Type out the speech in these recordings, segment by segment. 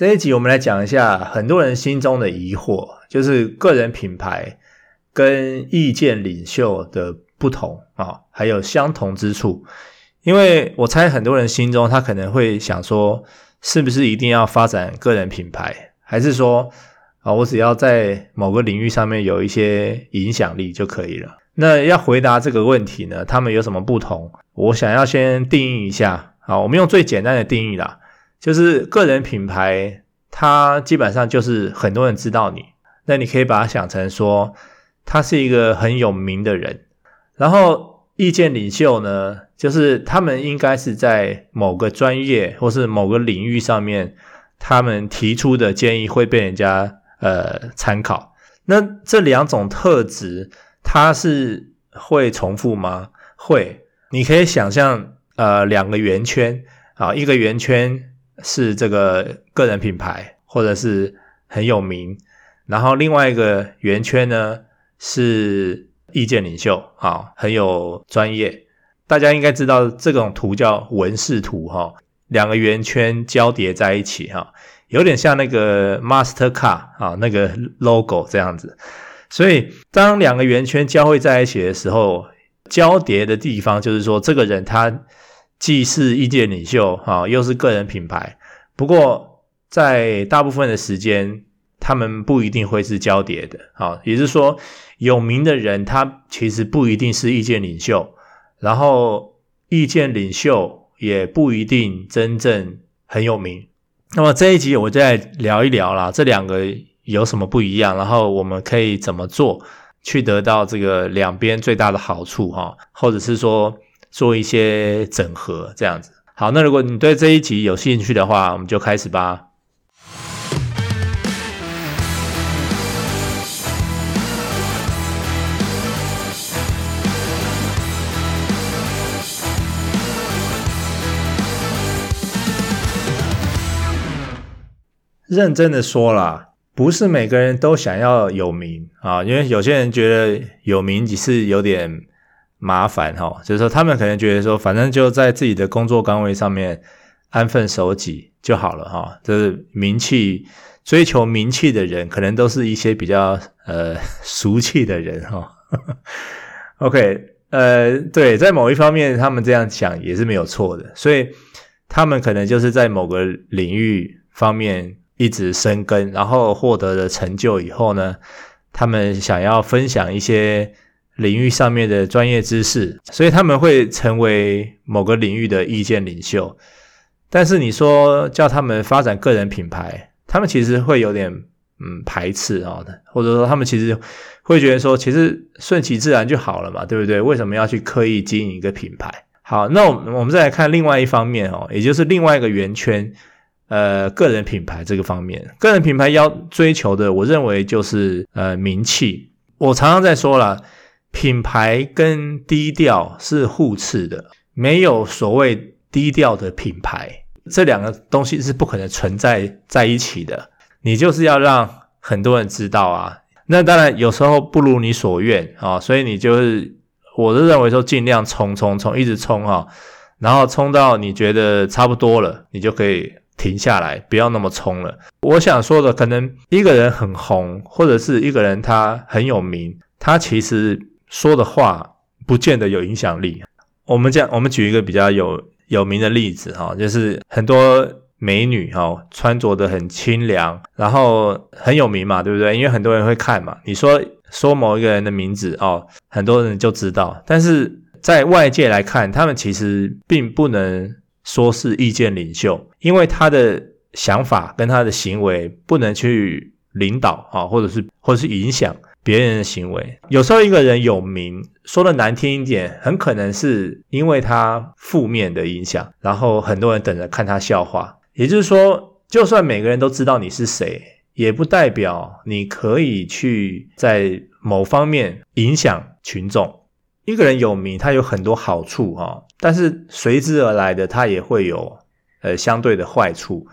这一集我们来讲一下很多人心中的疑惑，就是个人品牌跟意见领袖的不同啊，还有相同之处。因为我猜很多人心中他可能会想说，是不是一定要发展个人品牌，还是说啊，我只要在某个领域上面有一些影响力就可以了？那要回答这个问题呢，他们有什么不同？我想要先定义一下。好，我们用最简单的定义啦，就是个人品牌，它基本上就是很多人知道你。那你可以把它想成说，他是一个很有名的人。然后意见领袖呢，就是他们应该是在某个专业或是某个领域上面，他们提出的建议会被人家呃参考。那这两种特质。它是会重复吗？会，你可以想象，呃，两个圆圈，啊，一个圆圈是这个个人品牌或者是很有名，然后另外一个圆圈呢是意见领袖，啊，很有专业。大家应该知道这种图叫文氏图，哈，两个圆圈交叠在一起，哈，有点像那个 Mastercard 啊，那个 logo 这样子。所以，当两个圆圈交汇在一起的时候，交叠的地方就是说，这个人他既是意见领袖啊，又是个人品牌。不过，在大部分的时间，他们不一定会是交叠的啊。也就是说，有名的人他其实不一定是意见领袖，然后意见领袖也不一定真正很有名。那么这一集我再聊一聊啦，这两个。有什么不一样？然后我们可以怎么做，去得到这个两边最大的好处哈？或者是说做一些整合这样子。好，那如果你对这一集有兴趣的话，我们就开始吧。认真的说啦。不是每个人都想要有名啊，因为有些人觉得有名只是有点麻烦哈，就是说他们可能觉得说，反正就在自己的工作岗位上面安分守己就好了哈。就是名气，追求名气的人，可能都是一些比较呃俗气的人哈。OK，呃，对，在某一方面他们这样想也是没有错的，所以他们可能就是在某个领域方面。一直深耕，然后获得了成就以后呢，他们想要分享一些领域上面的专业知识，所以他们会成为某个领域的意见领袖。但是你说叫他们发展个人品牌，他们其实会有点嗯排斥啊，或者说他们其实会觉得说，其实顺其自然就好了嘛，对不对？为什么要去刻意经营一个品牌？好，那我们我们再来看另外一方面哦，也就是另外一个圆圈。呃，个人品牌这个方面，个人品牌要追求的，我认为就是呃名气。我常常在说了，品牌跟低调是互斥的，没有所谓低调的品牌，这两个东西是不可能存在在一起的。你就是要让很多人知道啊，那当然有时候不如你所愿啊，所以你就是，我是认为说尽量冲冲冲，一直冲啊，然后冲到你觉得差不多了，你就可以。停下来，不要那么冲了。我想说的，可能一个人很红，或者是一个人他很有名，他其实说的话不见得有影响力。我们讲，我们举一个比较有有名的例子哈，就是很多美女哈，穿着的很清凉，然后很有名嘛，对不对？因为很多人会看嘛。你说说某一个人的名字哦，很多人就知道。但是在外界来看，他们其实并不能。说是意见领袖，因为他的想法跟他的行为不能去领导啊，或者是或者是影响别人的行为。有时候一个人有名，说的难听一点，很可能是因为他负面的影响，然后很多人等着看他笑话。也就是说，就算每个人都知道你是谁，也不代表你可以去在某方面影响群众。一个人有名，他有很多好处哈，但是随之而来的，他也会有呃相对的坏处。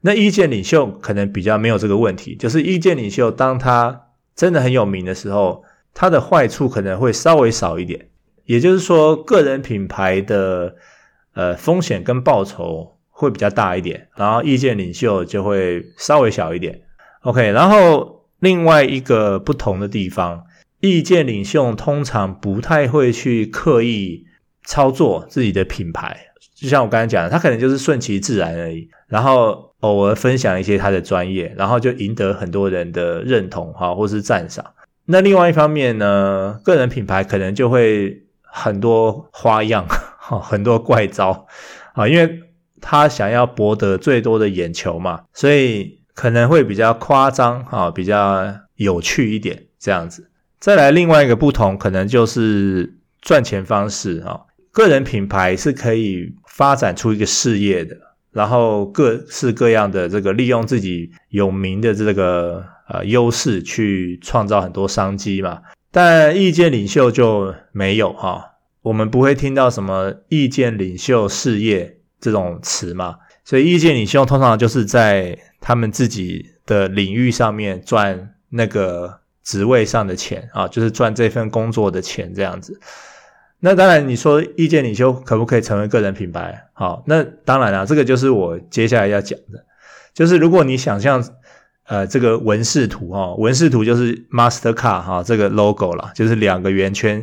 那意见领袖可能比较没有这个问题，就是意见领袖当他真的很有名的时候，它的坏处可能会稍微少一点。也就是说，个人品牌的呃风险跟报酬会比较大一点，然后意见领袖就会稍微小一点。OK，然后另外一个不同的地方，意见领袖通常不太会去刻意操作自己的品牌，就像我刚才讲的，他可能就是顺其自然而已，然后偶尔分享一些他的专业，然后就赢得很多人的认同哈，或是赞赏。那另外一方面呢，个人品牌可能就会很多花样，哈，很多怪招啊，因为他想要博得最多的眼球嘛，所以可能会比较夸张，哈，比较有趣一点这样子。再来另外一个不同，可能就是赚钱方式啊，个人品牌是可以发展出一个事业的，然后各式各样的这个利用自己有名的这个。呃，优势去创造很多商机嘛，但意见领袖就没有哈、我们不会听到什么意见领袖事业这种词嘛，所以意见领袖通常就是在他们自己的领域上面赚那个职位上的钱啊、就是赚这份工作的钱这样子。那当然，你说意见领袖可不可以成为个人品牌？好、那当然了，这个就是我接下来要讲的，就是如果你想象。呃，这个文视图哈，文视图就是 Mastercard 哈，这个 logo 啦，就是两个圆圈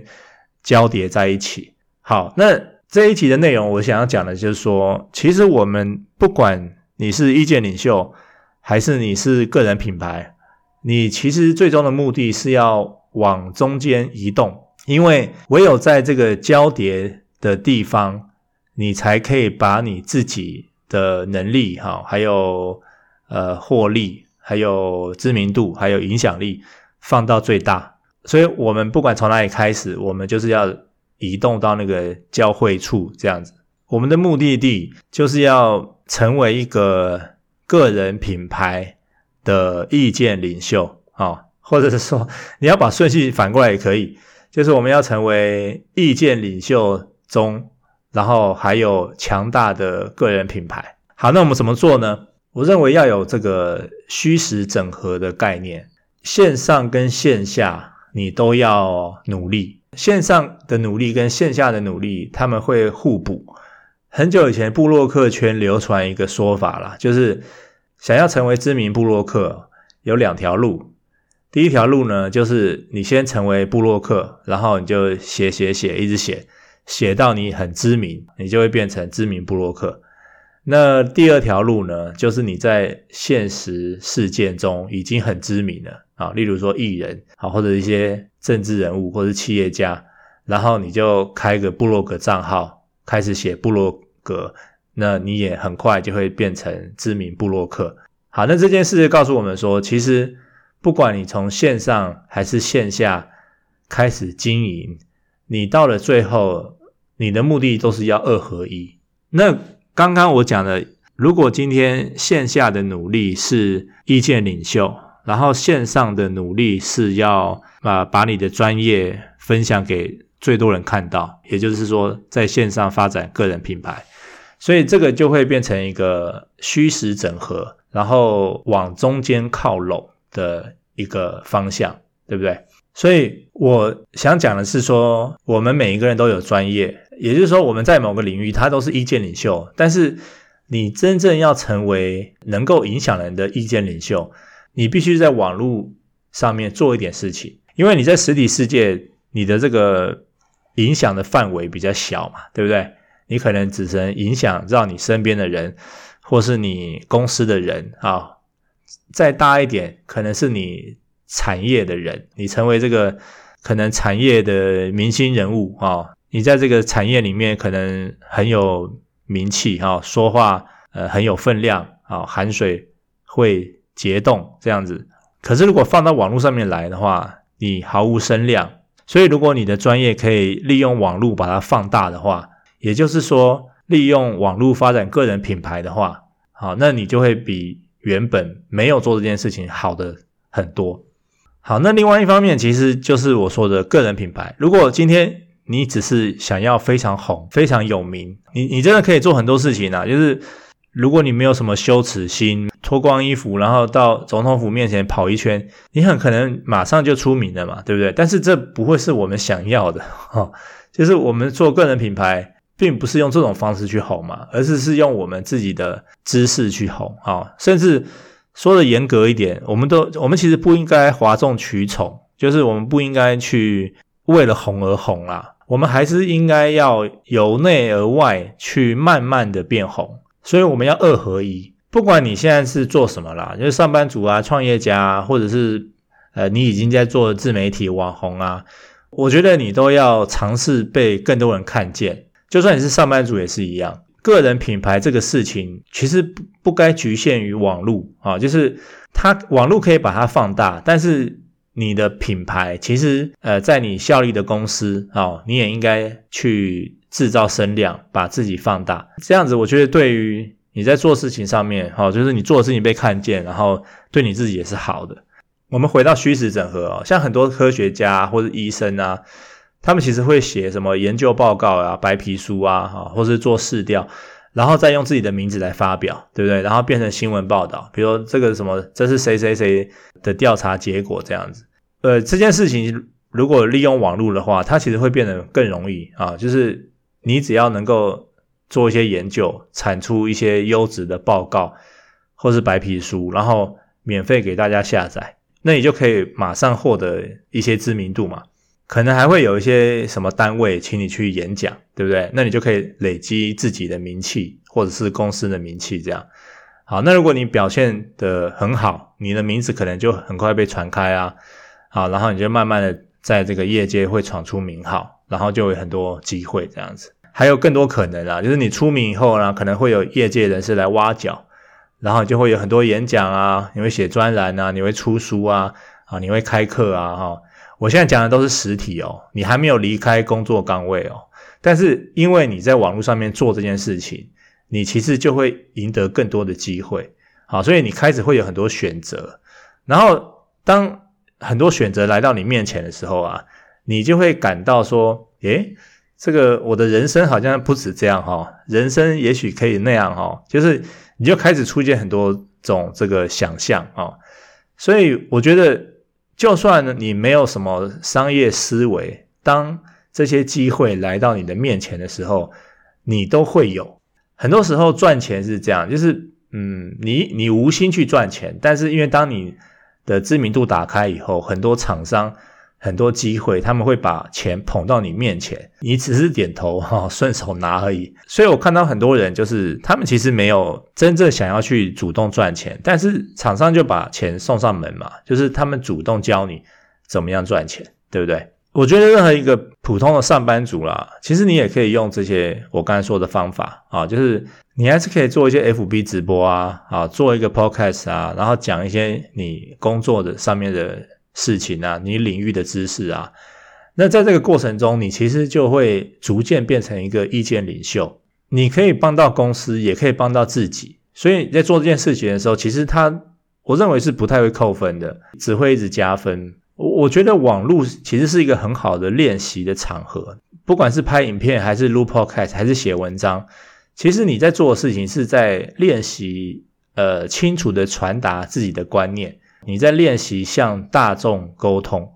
交叠在一起。好，那这一集的内容，我想要讲的就是说，其实我们不管你是意见领袖，还是你是个人品牌，你其实最终的目的是要往中间移动，因为唯有在这个交叠的地方，你才可以把你自己的能力哈，还有呃获利。还有知名度，还有影响力放到最大，所以我们不管从哪里开始，我们就是要移动到那个交汇处这样子。我们的目的地就是要成为一个个人品牌的意见领袖啊，或者是说你要把顺序反过来也可以，就是我们要成为意见领袖中，然后还有强大的个人品牌。好，那我们怎么做呢？我认为要有这个虚实整合的概念，线上跟线下你都要努力。线上的努力跟线下的努力，他们会互补。很久以前，布洛克圈流传一个说法啦，就是想要成为知名布洛克，有两条路。第一条路呢，就是你先成为部落客，然后你就写写写，一直写，写到你很知名，你就会变成知名部落客。那第二条路呢，就是你在现实事件中已经很知名了啊，例如说艺人啊，或者一些政治人物或者企业家，然后你就开个部落格账号，开始写部落格，那你也很快就会变成知名部落客。好，那这件事告诉我们说，其实不管你从线上还是线下开始经营，你到了最后，你的目的都是要二合一。那刚刚我讲的，如果今天线下的努力是意见领袖，然后线上的努力是要把把你的专业分享给最多人看到，也就是说在线上发展个人品牌，所以这个就会变成一个虚实整合，然后往中间靠拢的一个方向，对不对？所以我想讲的是说，我们每一个人都有专业，也就是说，我们在某个领域，他都是意见领袖。但是，你真正要成为能够影响人的意见领袖，你必须在网络上面做一点事情，因为你在实体世界，你的这个影响的范围比较小嘛，对不对？你可能只能影响到你身边的人，或是你公司的人啊。再大一点，可能是你。产业的人，你成为这个可能产业的明星人物啊，你在这个产业里面可能很有名气哈，说话呃很有分量啊，含水会结冻这样子。可是如果放到网络上面来的话，你毫无声量。所以如果你的专业可以利用网络把它放大的话，也就是说利用网络发展个人品牌的话，好，那你就会比原本没有做这件事情好的很多。好，那另外一方面，其实就是我说的个人品牌。如果今天你只是想要非常红、非常有名，你你真的可以做很多事情啊。就是如果你没有什么羞耻心，脱光衣服，然后到总统府面前跑一圈，你很可能马上就出名了嘛，对不对？但是这不会是我们想要的哈。就是我们做个人品牌，并不是用这种方式去红嘛，而是是用我们自己的知识去红啊。甚至说的严格一点，我们都我们其实不应该哗众取宠，就是我们不应该去为了红而红啦。我们还是应该要由内而外去慢慢的变红。所以我们要二合一。不管你现在是做什么啦，就是上班族啊、创业家啊，或者是呃你已经在做自媒体网红啊，我觉得你都要尝试被更多人看见。就算你是上班族也是一样，个人品牌这个事情其实不不该局限于网络啊，就是它网络可以把它放大，但是你的品牌其实呃在你效力的公司啊，你也应该去制造声量，把自己放大。这样子，我觉得对于你在做事情上面，哈，就是你做的事情被看见，然后对你自己也是好的。我们回到虚实整合哦，像很多科学家或者医生啊，他们其实会写什么研究报告啊、白皮书啊，哈，或是做市调，然后再用自己的名字来发表，对不对？然后变成新闻报道，比如说这个什么，这是谁谁谁的调查结果这样子。呃，这件事情如果利用网络的话，它其实会变得更容易啊，就是你只要能够。做一些研究，产出一些优质的报告或是白皮书，然后免费给大家下载，那你就可以马上获得一些知名度嘛。可能还会有一些什么单位请你去演讲，对不对？那你就可以累积自己的名气或者是公司的名气，这样。好，那如果你表现得很好，你的名字可能就很快被传开啊。好，然后你就慢慢的在这个业界会闯出名号，然后就有很多机会这样子。还有更多可能啊，就是你出名以后呢，可能会有业界人士来挖角，然后就会有很多演讲啊，你会写专栏啊，你会出书啊，啊，你会开课啊，哈。我现在讲的都是实体哦，你还没有离开工作岗位哦，但是因为你在网络上面做这件事情，你其实就会赢得更多的机会，好，所以你开始会有很多选择，然后当很多选择来到你面前的时候啊，你就会感到说，诶。这个我的人生好像不止这样哈，人生也许可以那样哈，就是你就开始出现很多种这个想象啊，所以我觉得，就算你没有什么商业思维，当这些机会来到你的面前的时候，你都会有。很多时候赚钱是这样，就是嗯，你你无心去赚钱，但是因为当你的知名度打开以后，很多厂商。很多机会，他们会把钱捧到你面前，你只是点头哈，顺手拿而已。所以我看到很多人，就是他们其实没有真正想要去主动赚钱，但是厂商就把钱送上门嘛，就是他们主动教你怎么样赚钱，对不对？我觉得任何一个普通的上班族啦，其实你也可以用这些我刚才说的方法啊，就是你还是可以做一些 FB 直播啊，啊，做一个 Podcast 啊，然后讲一些你工作的上面的。事情啊，你领域的知识啊，那在这个过程中，你其实就会逐渐变成一个意见领袖。你可以帮到公司，也可以帮到自己。所以在做这件事情的时候，其实它，我认为是不太会扣分的，只会一直加分。我我觉得网络其实是一个很好的练习的场合，不管是拍影片，还是录 Podcast，还是写文章，其实你在做的事情是在练习，呃，清楚地传达自己的观念。你在练习向大众沟通，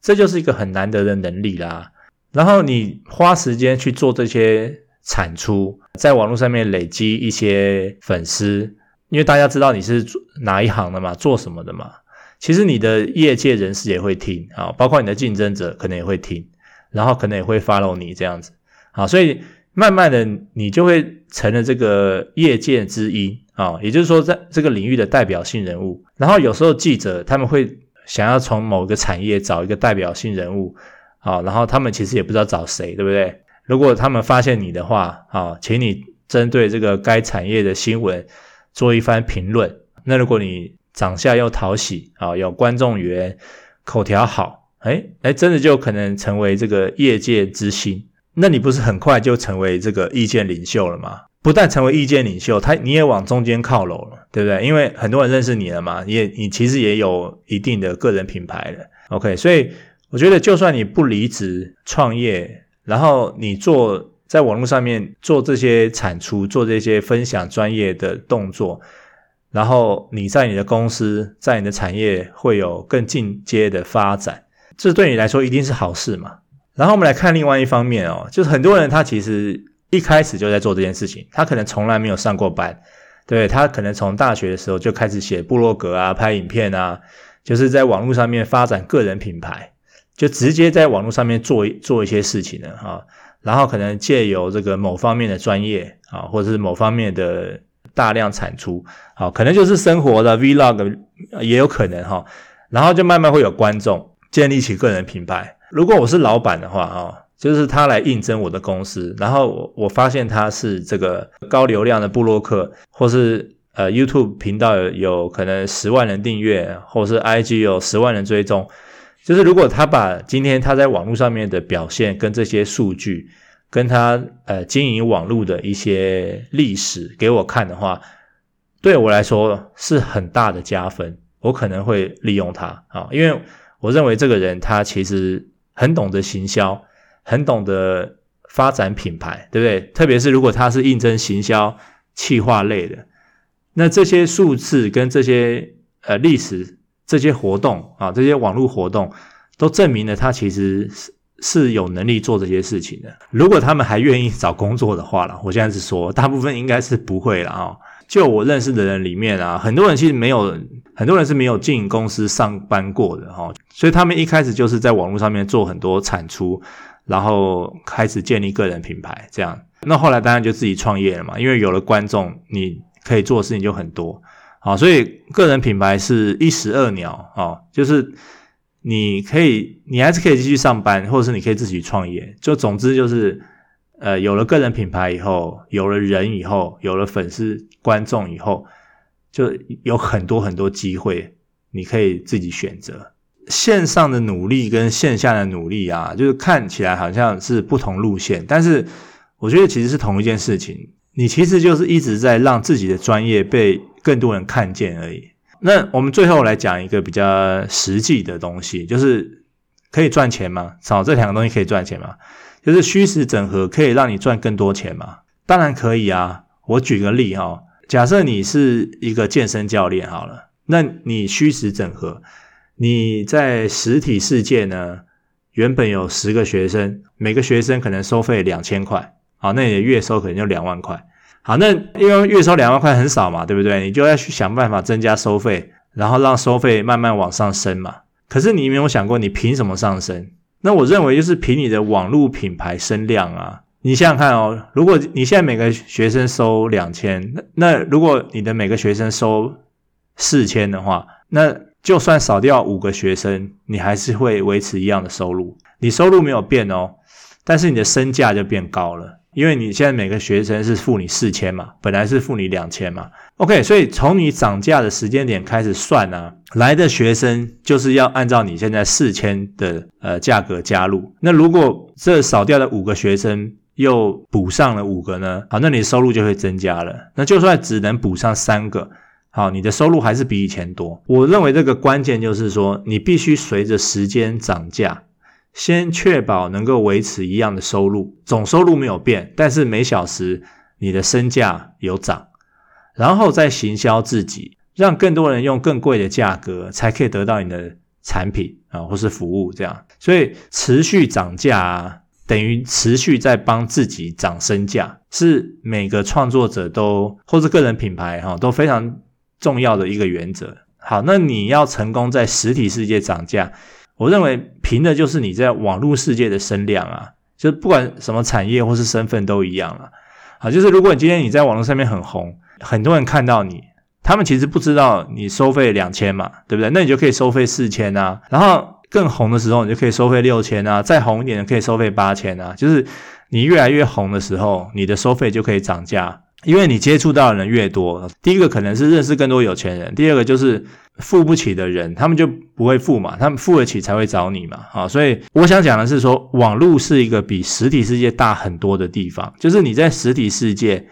这就是一个很难得的能力啦。然后你花时间去做这些产出，在网络上面累积一些粉丝，因为大家知道你是哪一行的嘛，做什么的嘛。其实你的业界人士也会听啊，包括你的竞争者可能也会听，然后可能也会 follow 你这样子啊，所以慢慢的你就会成了这个业界之一。啊，也就是说，在这个领域的代表性人物，然后有时候记者他们会想要从某个产业找一个代表性人物，啊，然后他们其实也不知道找谁，对不对？如果他们发现你的话，啊，请你针对这个该产业的新闻做一番评论。那如果你长相又讨喜，啊，有观众缘，口条好，哎哎，真的就可能成为这个业界之星。那你不是很快就成为这个意见领袖了吗？不但成为意见领袖，他你也往中间靠拢了，对不对？因为很多人认识你了嘛，你也你其实也有一定的个人品牌了。OK，所以我觉得，就算你不离职创业，然后你做在网络上面做这些产出，做这些分享专业的动作，然后你在你的公司，在你的产业会有更进阶的发展，这对你来说一定是好事嘛。然后我们来看另外一方面哦，就是很多人他其实。一开始就在做这件事情，他可能从来没有上过班，对，他可能从大学的时候就开始写部落格啊、拍影片啊，就是在网络上面发展个人品牌，就直接在网络上面做做一些事情了哈。然后可能借由这个某方面的专业啊，或者是某方面的大量产出，好，可能就是生活的 Vlog 也有可能哈。然后就慢慢会有观众建立起个人品牌。如果我是老板的话啊。就是他来应征我的公司，然后我我发现他是这个高流量的布洛克，或是呃 YouTube 频道有，有可能十万人订阅，或是 IG 有十万人追踪。就是如果他把今天他在网络上面的表现跟这些数据，跟他呃经营网络的一些历史给我看的话，对我来说是很大的加分。我可能会利用他啊，因为我认为这个人他其实很懂得行销。很懂得发展品牌，对不对？特别是如果他是应征行销、企划类的，那这些数字跟这些呃历史、这些活动啊，这些网络活动，都证明了他其实是是有能力做这些事情的。如果他们还愿意找工作的话了，我现在是说，大部分应该是不会了啊。就我认识的人里面啊，很多人其实没有，很多人是没有进公司上班过的哈，所以他们一开始就是在网络上面做很多产出。然后开始建立个人品牌，这样，那后来当然就自己创业了嘛，因为有了观众，你可以做的事情就很多，好，所以个人品牌是一石二鸟啊，就是你可以，你还是可以继续上班，或者是你可以自己创业，就总之就是，呃，有了个人品牌以后，有了人以后，有了粉丝观众以后，就有很多很多机会，你可以自己选择。线上的努力跟线下的努力啊，就是看起来好像是不同路线，但是我觉得其实是同一件事情。你其实就是一直在让自己的专业被更多人看见而已。那我们最后来讲一个比较实际的东西，就是可以赚钱吗？找这两个东西可以赚钱吗？就是虚实整合可以让你赚更多钱吗？当然可以啊。我举个例哈，假设你是一个健身教练好了，那你虚实整合。你在实体世界呢，原本有十个学生，每个学生可能收费两千块，好，那你的月收可能就两万块，好，那因为月收两万块很少嘛，对不对？你就要去想办法增加收费，然后让收费慢慢往上升嘛。可是你有没有想过，你凭什么上升？那我认为就是凭你的网络品牌声量啊。你想想看哦，如果你现在每个学生收两千，那那如果你的每个学生收四千的话，那就算少掉五个学生，你还是会维持一样的收入。你收入没有变哦，但是你的身价就变高了，因为你现在每个学生是付你四千嘛，本来是付你两千嘛。OK，所以从你涨价的时间点开始算啊，来的学生就是要按照你现在四千的呃价格加入。那如果这少掉的五个学生又补上了五个呢？好，那你收入就会增加了。那就算只能补上三个。好，你的收入还是比以前多。我认为这个关键就是说，你必须随着时间涨价，先确保能够维持一样的收入，总收入没有变，但是每小时你的身价有涨，然后再行销自己，让更多人用更贵的价格才可以得到你的产品啊，或是服务这样。所以持续涨价，等于持续在帮自己涨身价，是每个创作者都或是个人品牌哈都非常。重要的一个原则。好，那你要成功在实体世界涨价，我认为凭的就是你在网络世界的声量啊，就是不管什么产业或是身份都一样了。好，就是如果你今天你在网络上面很红，很多人看到你，他们其实不知道你收费两千嘛，对不对？那你就可以收费四千啊，然后更红的时候，你就可以收费六千啊，再红一点的可以收费八千啊，就是你越来越红的时候，你的收费就可以涨价。因为你接触到的人越多，第一个可能是认识更多有钱人，第二个就是付不起的人，他们就不会付嘛，他们付得起才会找你嘛，啊，所以我想讲的是说，网络是一个比实体世界大很多的地方，就是你在实体世界，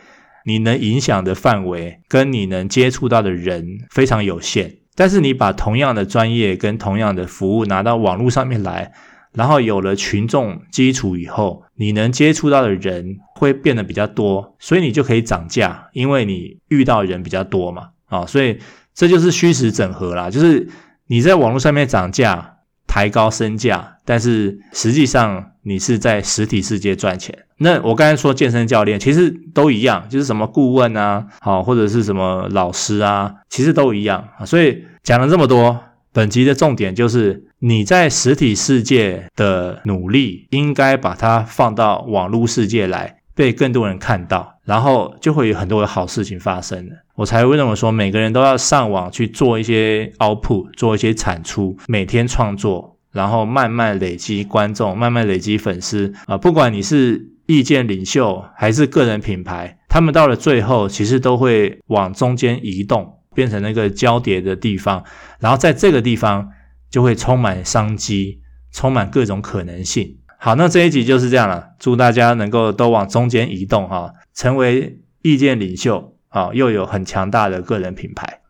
你能影响的范围跟你能接触到的人非常有限，但是你把同样的专业跟同样的服务拿到网络上面来。然后有了群众基础以后，你能接触到的人会变得比较多，所以你就可以涨价，因为你遇到人比较多嘛，啊，所以这就是虚实整合啦，就是你在网络上面涨价，抬高身价，但是实际上你是在实体世界赚钱。那我刚才说健身教练，其实都一样，就是什么顾问啊，好，或者是什么老师啊，其实都一样。所以讲了这么多，本集的重点就是你在实体世界的努力，应该把它放到网络世界来，被更多人看到。然后就会有很多的好事情发生，我才会认为说，每个人都要上网去做一些 output，做一些产出，每天创作，然后慢慢累积观众，慢慢累积粉丝啊。不管你是意见领袖还是个人品牌，他们到了最后，其实都会往中间移动，变成那个交叠的地方，然后在这个地方就会充满商机，充满各种可能性。好，那这一集就是这样了，祝大家能够都往中间移动哈。成为意见领袖啊，又有很强大的个人品牌。